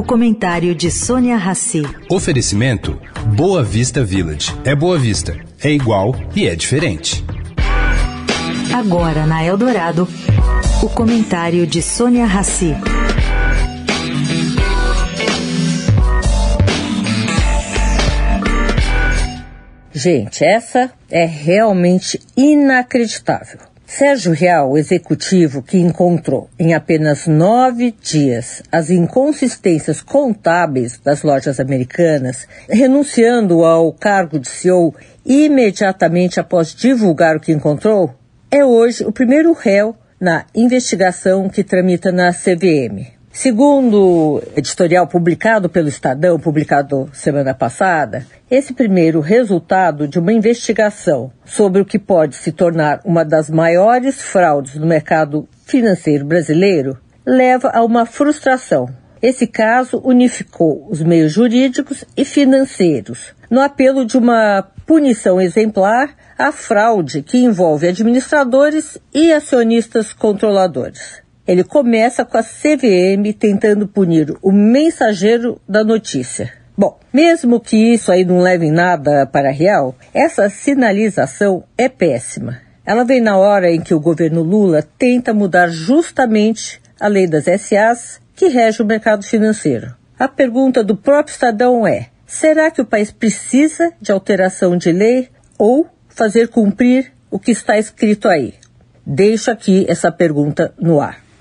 O comentário de Sônia Rassi. Oferecimento Boa Vista Village. É Boa Vista, é igual e é diferente. Agora na Eldorado, o comentário de Sônia Rassi. Gente, essa é realmente inacreditável. Sérgio Real, executivo que encontrou em apenas nove dias as inconsistências contábeis das lojas americanas, renunciando ao cargo de CEO imediatamente após divulgar o que encontrou, é hoje o primeiro réu na investigação que tramita na CVM. Segundo editorial publicado pelo Estadão, publicado semana passada, esse primeiro resultado de uma investigação sobre o que pode se tornar uma das maiores fraudes no mercado financeiro brasileiro leva a uma frustração. Esse caso unificou os meios jurídicos e financeiros no apelo de uma punição exemplar à fraude que envolve administradores e acionistas controladores. Ele começa com a CVM tentando punir o mensageiro da notícia. Bom, mesmo que isso aí não leve em nada para a Real, essa sinalização é péssima. Ela vem na hora em que o governo Lula tenta mudar justamente a lei das SAs que rege o mercado financeiro. A pergunta do próprio Estadão é: será que o país precisa de alteração de lei ou fazer cumprir o que está escrito aí? Deixo aqui essa pergunta no ar.